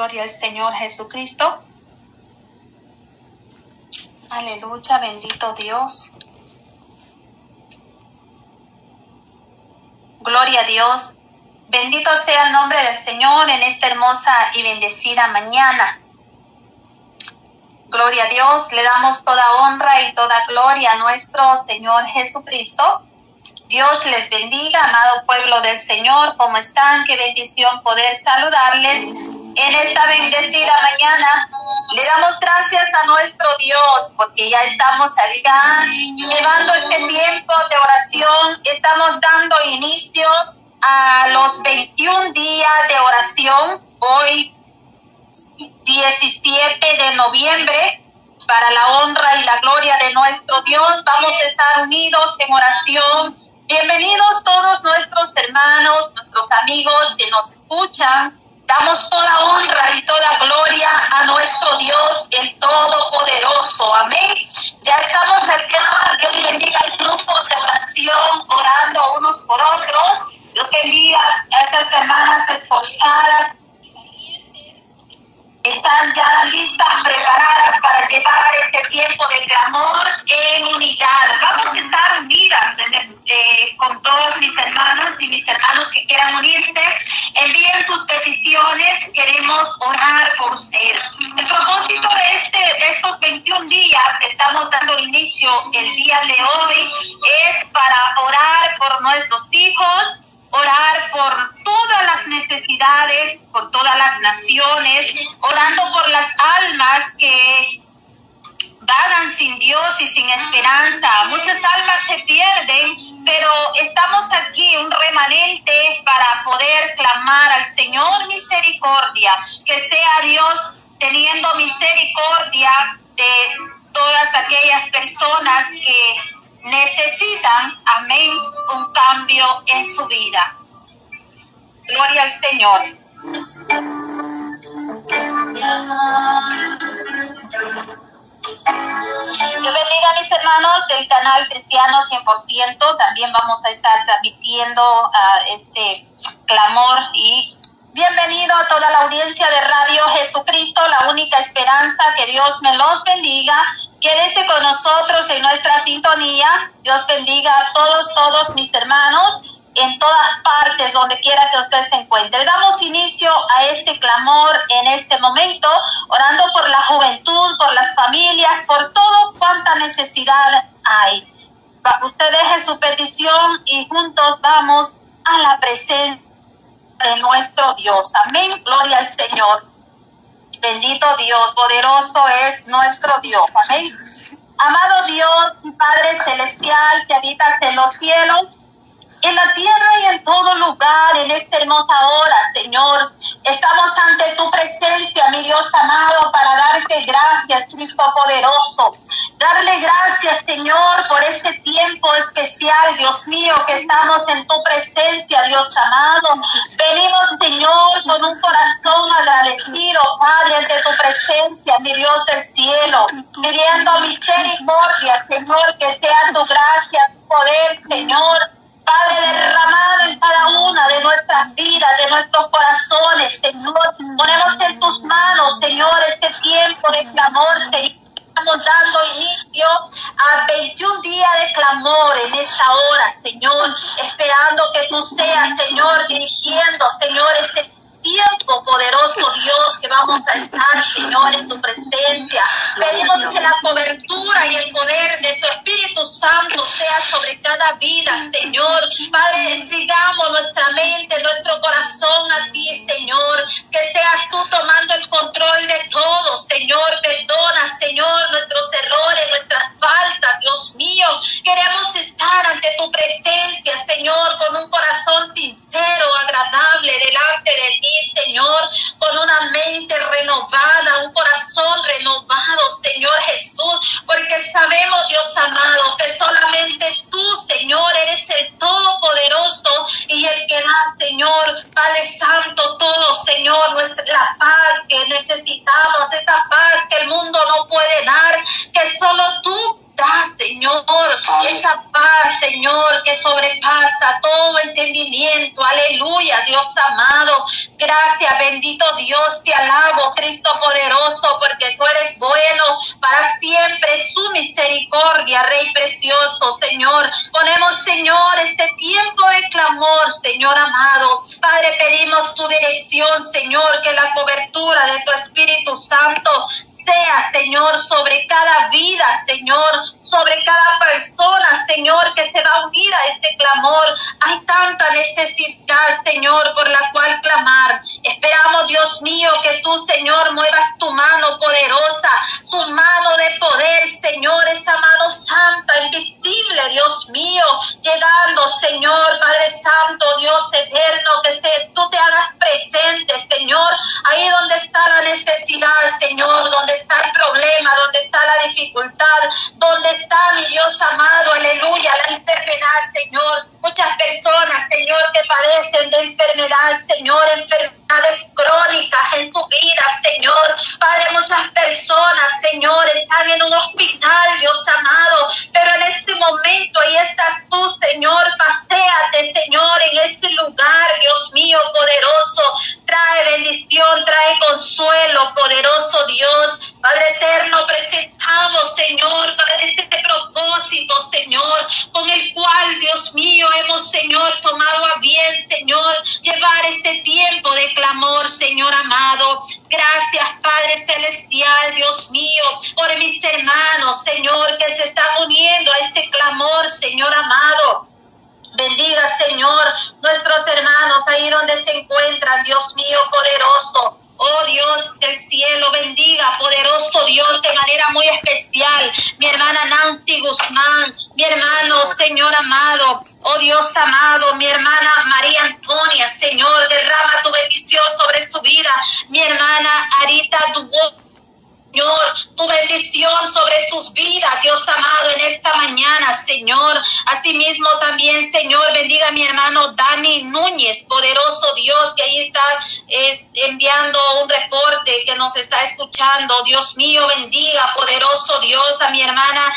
Gloria al Señor Jesucristo. Aleluya, bendito Dios. Gloria a Dios. Bendito sea el nombre del Señor en esta hermosa y bendecida mañana. Gloria a Dios, le damos toda honra y toda gloria a nuestro Señor Jesucristo. Dios les bendiga, amado pueblo del Señor. ¿Cómo están? Qué bendición poder saludarles en esta bendecida mañana. Le damos gracias a nuestro Dios porque ya estamos acá llevando este tiempo de oración. Estamos dando inicio a los 21 días de oración. Hoy 17 de noviembre para la honra y la gloria de nuestro Dios. Vamos a estar unidos en oración Bienvenidos todos nuestros hermanos, nuestros amigos que nos escuchan. Damos toda honra y toda gloria a nuestro Dios, el Todopoderoso. Amén. Ya estamos cercanos. Dios bendiga el grupo de oración, orando unos por otros. Dios bendiga a estas hermanas esforzadas están ya listas, preparadas para llevar este tiempo de que sea Dios teniendo misericordia de todas aquellas personas que necesitan, amén, un cambio en su vida. Gloria al Señor. Yo bendiga a mis hermanos del canal Cristiano 100%. También vamos a estar transmitiendo uh, este clamor y bienvenido a toda la audiencia de Radio Jesucristo, la única esperanza. Que Dios me los bendiga Quédese con nosotros en nuestra sintonía. Dios bendiga a todos, todos mis hermanos en todas partes, donde quiera que usted se encuentre. Damos inicio a este clamor en este momento, orando por la juventud, por las familias, por todo cuanta necesidad hay. Usted deje su petición y juntos vamos a la presencia de nuestro Dios. Amén. Gloria al Señor. Bendito Dios, poderoso es nuestro Dios. Amén. Amado Dios, Padre celestial que habitas en los cielos, en la tierra y en todo lugar, en esta hermosa hora, Señor. Estamos ante tu presencia, mi Dios amado, para darte gracias, Cristo poderoso. Darle gracias, Señor, por este tiempo especial, Dios mío, que estamos en tu presencia, Dios amado. Venimos, Señor, con un corazón agradecido, Padre, ante tu presencia, mi Dios del cielo, pidiendo misericordia, Señor, que sea tu gracia, tu poder, Señor Padre, derramado en cada una de nuestras vidas, de nuestros corazones, Señor. Ponemos en tus manos, Señor, este tiempo de clamor, Señor. Estamos dando inicio a 21 días de clamor en esta hora, Señor, esperando que tú seas, Señor, dirigiendo, Señor, este tiempo, poderoso Dios, que vamos a estar, Señor, en tu presencia. Pedimos que la cobertura y el poder de su Espíritu Santo sea sobre cada vida, Señor. Padre, entregamos nuestra mente, nuestro corazón a ti, Señor. Que seas tú tomando el control de todo, Señor. Perdona, Señor, nuestros errores, nuestras faltas, Dios mío. Queremos estar ante tu presencia, Señor, con un corazón sincero, agradable delante de ti Señor, con una mente renovada, un corazón renovado, Señor Jesús, porque sabemos, Dios amado, que solamente tú, Señor, eres el Todopoderoso y el que da, Señor, Padre Santo, todo, Señor, nuestra, la paz que necesitamos, esa paz que el mundo no puede dar, que solo tú Señor, esa paz, Señor, que sobrepasa todo entendimiento. Aleluya, Dios amado. Gracias, bendito Dios, te alabo, Cristo poderoso, porque tú eres bueno para siempre, su misericordia, Rey precioso, Señor. Ponemos, Señor, este tiempo de clamor, Señor amado. Padre, pedimos tu dirección, Señor, que la cobertura de tu Espíritu Santo sea, Señor, sobre cada vida, Señor, sobre cada persona, Señor, que se va a unir a este clamor. Hay tanta necesidad, Señor, por la cual clamar. Esperamos, Dios mío, que tú, Señor, muevas tu mano poderosa, tu mano de poder, Señor, esa mano santa, invisible, Dios mío, llegando, Señor, Padre Santo, Dios eterno, que tú te hagas presente, Señor, ahí donde está la necesidad, Señor, donde está el problema, donde está la dificultad, donde está mi Dios amado, aleluya, la enfermedad, Señor. Muchas personas, Señor, que padecen de enfermedad, Señor, enfermedades crónicas en su vida, Señor. Padre, muchas personas, Señor, están en un hospital, Dios amado, pero en este momento ahí estás tú, Señor. Paseate, Señor, en este lugar, Dios mío, poderoso. Trae bendición, trae consuelo, poderoso Dios. Padre eterno, presentamos, Señor, Padre, este propósito, Señor, con el cual, Dios mío, hemos, Señor, tomado a bien, Señor, llevar este tiempo de clamor, Señor amado. Gracias, Padre Celestial, Dios mío, por mis hermanos, Señor, que se están uniendo a este clamor, Señor amado. Bendiga, Señor, nuestros Amado, mi hermana María Antonia, Señor, derrama tu bendición sobre su vida. Mi hermana Arita Dubó Señor, tu bendición sobre sus vidas, Dios amado, en esta mañana, Señor. Asimismo también, Señor, bendiga a mi hermano Dani Núñez, poderoso Dios, que ahí está enviando un reporte, que nos está escuchando. Dios mío, bendiga, poderoso Dios, a mi hermana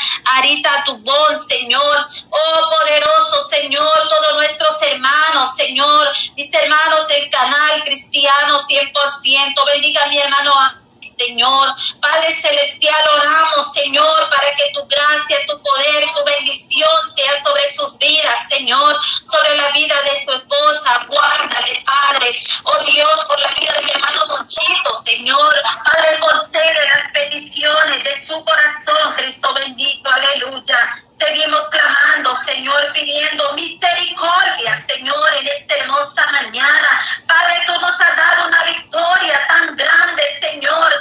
Señor. Oh, poderoso Señor, todos nuestros hermanos, Señor, mis hermanos del canal cristiano 100%. Bendiga a mi hermano Señor. Padre Celestial, oramos, Señor, para que tu gracia, tu poder, tu bendición sea sobre sus vidas, Señor, sobre la vida de su esposa. Guárdale, Padre. Oh Dios, por la vida de mi hermano Monchito, Señor. Padre, concede las peticiones de su corazón, Cristo bendito, aleluya. Seguimos clamando, Señor, pidiendo misericordia, Señor, en esta hermosa mañana. Padre, tú nos has dado una victoria tan grande, Señor.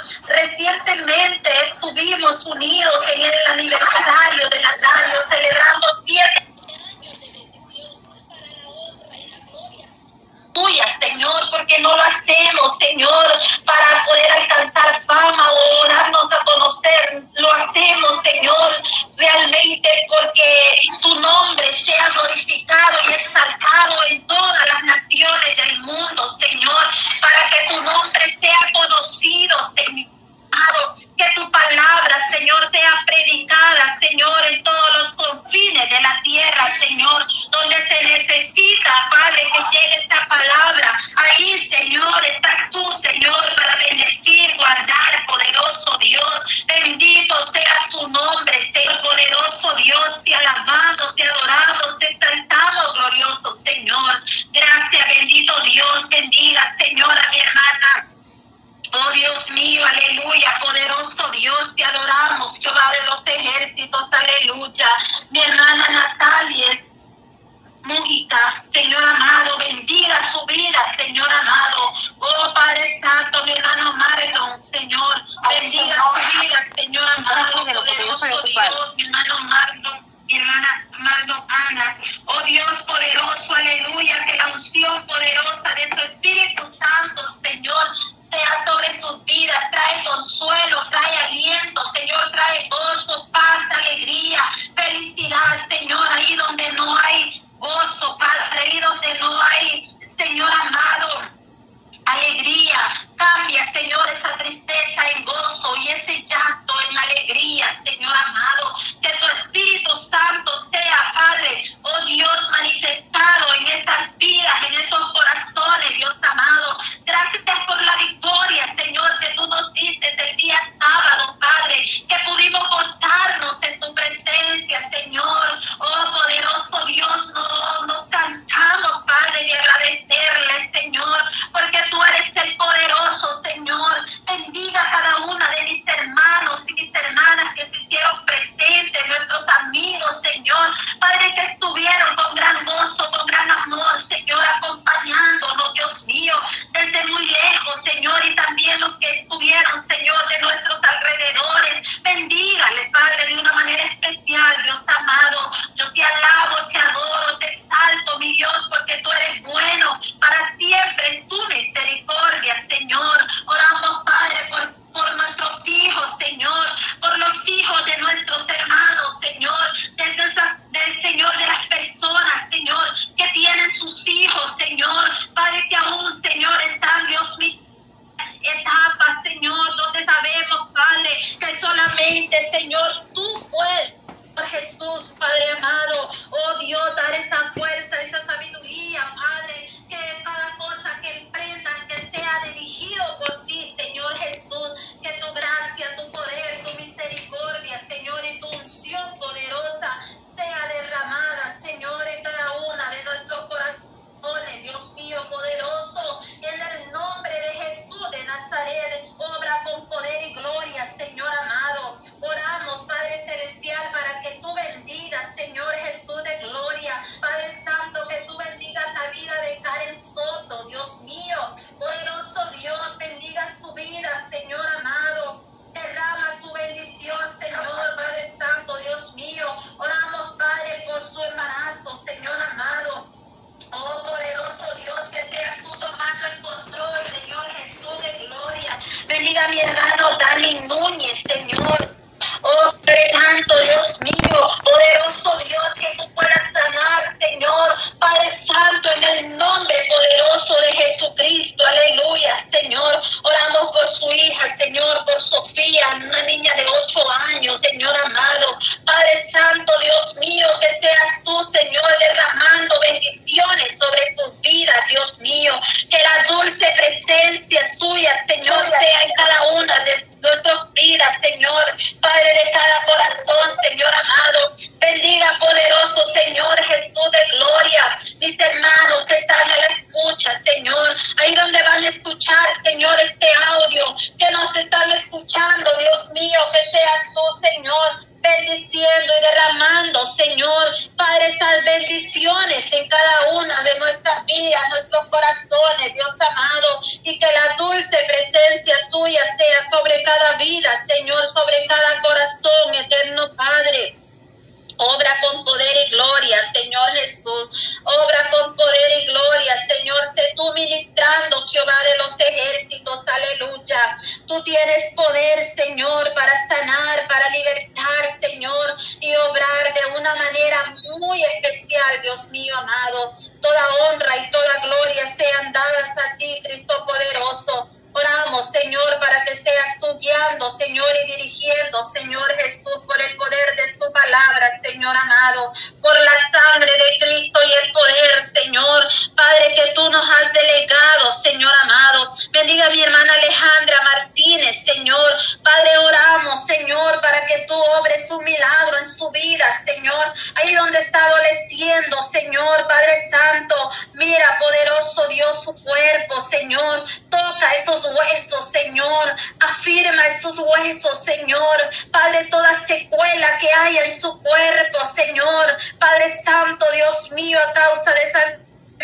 Muy especial, Dios mío amado. Toda honra y toda gloria sean dadas a ti, Cristo poderoso. Oramos, Señor, para que seas tú guiando, Señor, y dirigiendo, Señor Jesús, por el poder de su palabra, Señor amado, por la sangre de Cristo y el poder, Señor, Padre, que tú nos has delegado, Señor amado. Bendiga a mi hermana Alejandra Martínez, Señor. Padre, oramos, Señor, para que tú obres un milagro en su vida, Señor. Ahí donde está adoleciendo, Señor, Padre Santo. Mira, poderoso Dios, su cuerpo, Señor. Toca esos huesos, Señor. Afirma esos huesos, Señor. Padre, toda secuela que hay en su cuerpo, Señor. Padre Santo, Dios mío, a causa de esa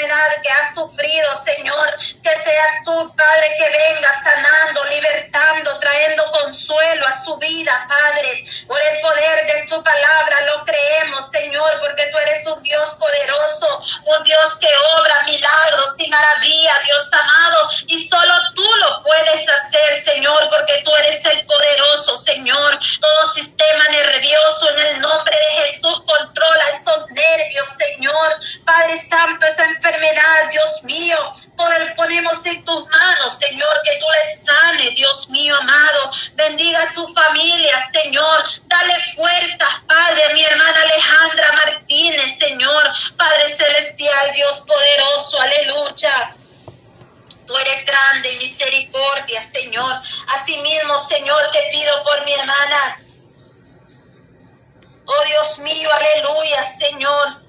que ha sufrido, Señor. Que seas tú, Padre, que venga sanando, libertando, trayendo consuelo a su vida, Padre. Por el poder de su palabra lo creemos, Señor, porque tú eres un Dios poderoso, un Dios que obra milagros y maravillas, Dios amado. Y solo tú lo puedes hacer, Señor, porque tú eres el poderoso, Señor. Todo sistema nervioso en el nombre de Jesús controla esos nervios, Señor. Padre Santo, esa enfermedad Dios mío, ponemos en tus manos, Señor, que tú le sanes, Dios mío amado. Bendiga a su familia, Señor. Dale fuerza, Padre, mi hermana Alejandra Martínez, Señor. Padre celestial, Dios poderoso, aleluya. Tú eres grande y misericordia, Señor. Asimismo, Señor, te pido por mi hermana. Oh Dios mío, aleluya, Señor.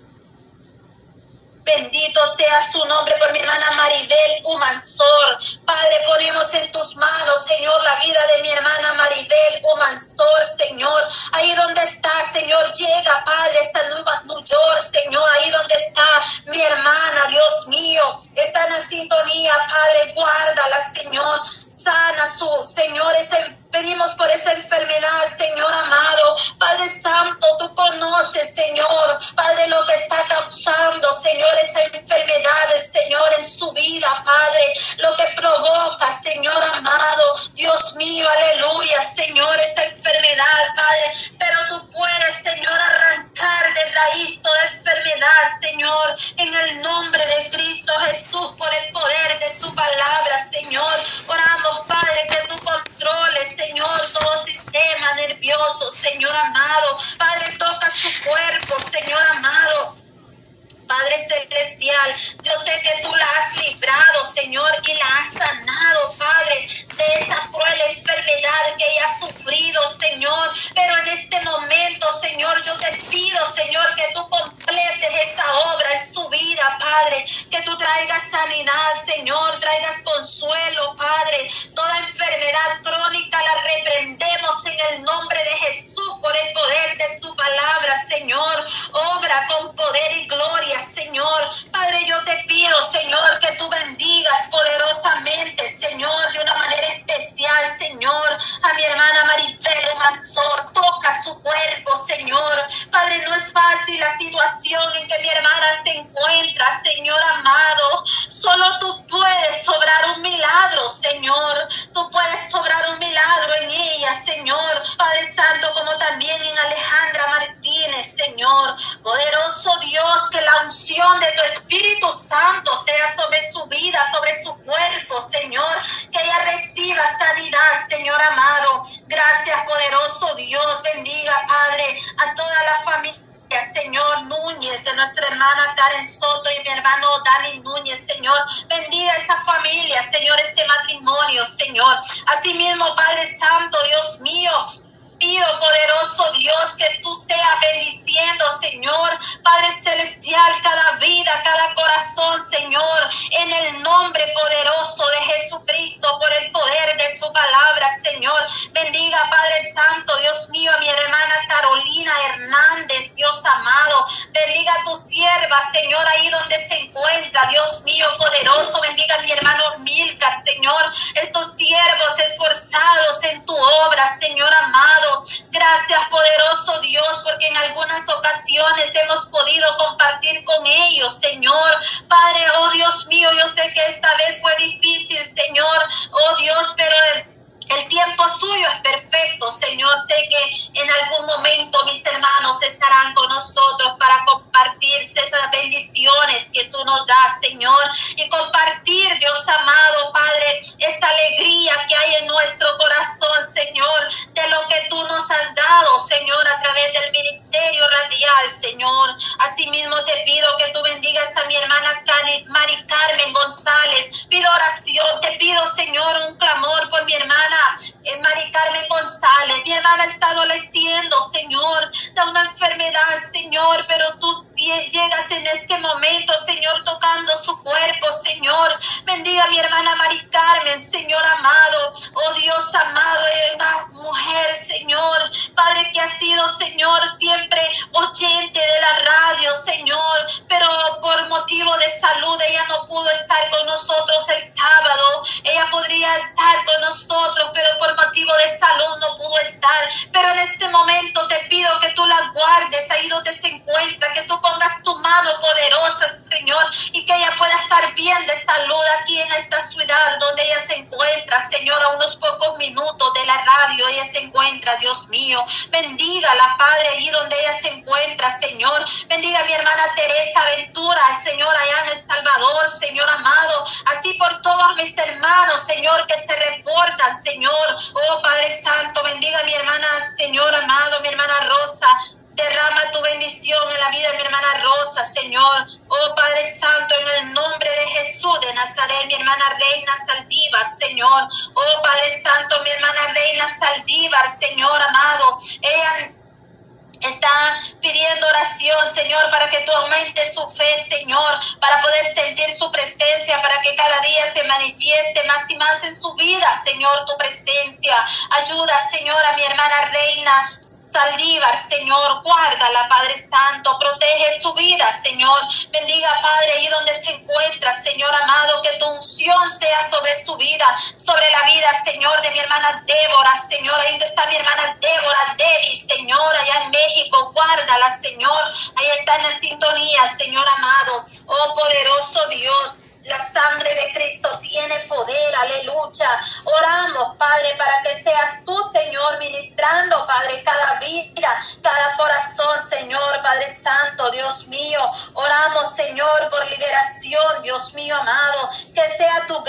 Bendito sea su nombre por mi hermana Maribel Humansor. Padre, ponemos en tus manos, Señor, la vida de mi hermana Maribel Humansor, Señor. Ahí donde está, Señor, llega, Padre, esta nueva New York, Señor. Ahí donde está mi hermana, Dios mío. Está en sintonía, Padre, guárdala, Señor. Sana su, Señor, ese Pedimos por esa enfermedad, Señor amado. Padre Santo, tú conoces, Señor, Padre, lo que está causando, Señor, esa enfermedad, Señor, en su vida, Padre. Lo que provoca, Señor amado. Dios mío, aleluya, Señor, esta enfermedad, Padre. Pero tú puedes, Señor, arrancar de raíz toda enfermedad, Señor, en el nombre de Cristo Jesús, por el poder de su palabra, Señor. Oramos, Padre, que tú Señor, todo sistema nervioso, Señor amado. Padre, toca su cuerpo, Señor amado. Padre Celestial, yo sé que tú la has librado, Señor, y la has sanado, Padre de esa cruel enfermedad que ella ha sufrido, Señor. Pero en este momento, Señor, yo te pido, Señor, que tú completes esta obra en su vida, Padre. Que tú traigas sanidad, Señor, traigas consuelo, Padre. Toda enfermedad crónica la reprendemos en el nombre de Jesús por el poder de su palabra, Señor. Obra con poder y gloria, Señor. Padre, yo te pido, Señor, que tú bendigas poderosamente, hermana Karen Soto y mi hermano Dani Núñez, Señor. Bendiga esa familia, Señor, este matrimonio, Señor. Asimismo, Padre Santo, Dios mío, pido, poderoso Dios, que tú seas bendiciendo, Señor, Padre Celestial, cada vida, cada corazón, Señor, en el nombre poderoso de Jesucristo, por el poder de su palabra, Señor. Bendiga, Padre Santo, Dios mío, a mi hermana Carolina Hernández, Dios amado. Bendiga a tu sierva, Señor, ahí donde se encuentra, Dios mío, poderoso. Bendiga a mi hermano Milcar, Señor, estos siervos esforzados en tu obra, Señor amado. Gracias, poderoso Dios, porque en algunas ocasiones hemos podido compartir con ellos, Señor. Padre, oh Dios mío, yo sé que esta vez fue difícil, Señor. Oh Dios, pero... El tiempo suyo es perfecto, Señor. Sé que en algún momento mis hermanos estarán con nosotros para compartirse esas bendiciones que tú nos das, Señor. Y compartir, Dios amado, Padre, esta alegría que hay en nuestro corazón, Señor, de lo que tú nos has dado, Señor, a través del ministerio radial, Señor. Asimismo te pido que tú bendigas a mi hermana Mari Carmen González. Pido oración, te pido, Señor, un clamor por mi hermana en Mari Carmen González. Mi está adoleciendo, Señor, de una enfermedad, Señor, pero tú llegas en este momento, Señor, tocando su cuerpo, Señor. Bendiga a mi hermana Mari Carmen, Señor amado. Oh Dios amado, y que ella pueda estar bien de salud aquí en esta ciudad donde ella se encuentra, Señor, a unos pocos minutos de la radio ella se encuentra, Dios mío. Bendiga la Padre allí donde ella se encuentra, Señor. Bendiga a mi hermana Teresa Ventura, Señor, allá en El Salvador, Señor amado. Así por todos mis hermanos, Señor, que se reportan, Señor. Oh Padre Santo, bendiga a mi hermana, Señor amado, mi hermana Rosa. Derrama tu bendición en la vida de mi hermana Rosa, Señor. Oh Padre Santo, en el nombre de Jesús de Nazaret, mi hermana Reina Saldívar, Señor. Oh Padre Santo, mi hermana Reina Saldívar, Señor amado. Ella está pidiendo oración, Señor, para que tú aumentes su fe, Señor, para poder sentir su presencia, para que cada día se manifieste más y más en su vida, Señor, tu presencia. Ayuda, Señor, a mi hermana Reina Saldívar, Señor, guárdala, Padre Santo, protege su vida, Señor. Bendiga, Padre, ahí donde se encuentra, Señor amado, que tu unción sea sobre su vida, sobre la vida, Señor, de mi hermana Débora, Señor. Ahí está mi hermana Débora, Debbie, Señor, allá en México, guárdala, Señor. Ahí está en la sintonía, Señor amado. Oh, poderoso Dios. La sangre de Cristo tiene poder, aleluya. Oramos, Padre, para que seas tú, Señor, ministrando, Padre, cada vida, cada corazón, Señor, Padre Santo, Dios mío. Oramos, Señor, por liberación, Dios mío amado. Que sea tu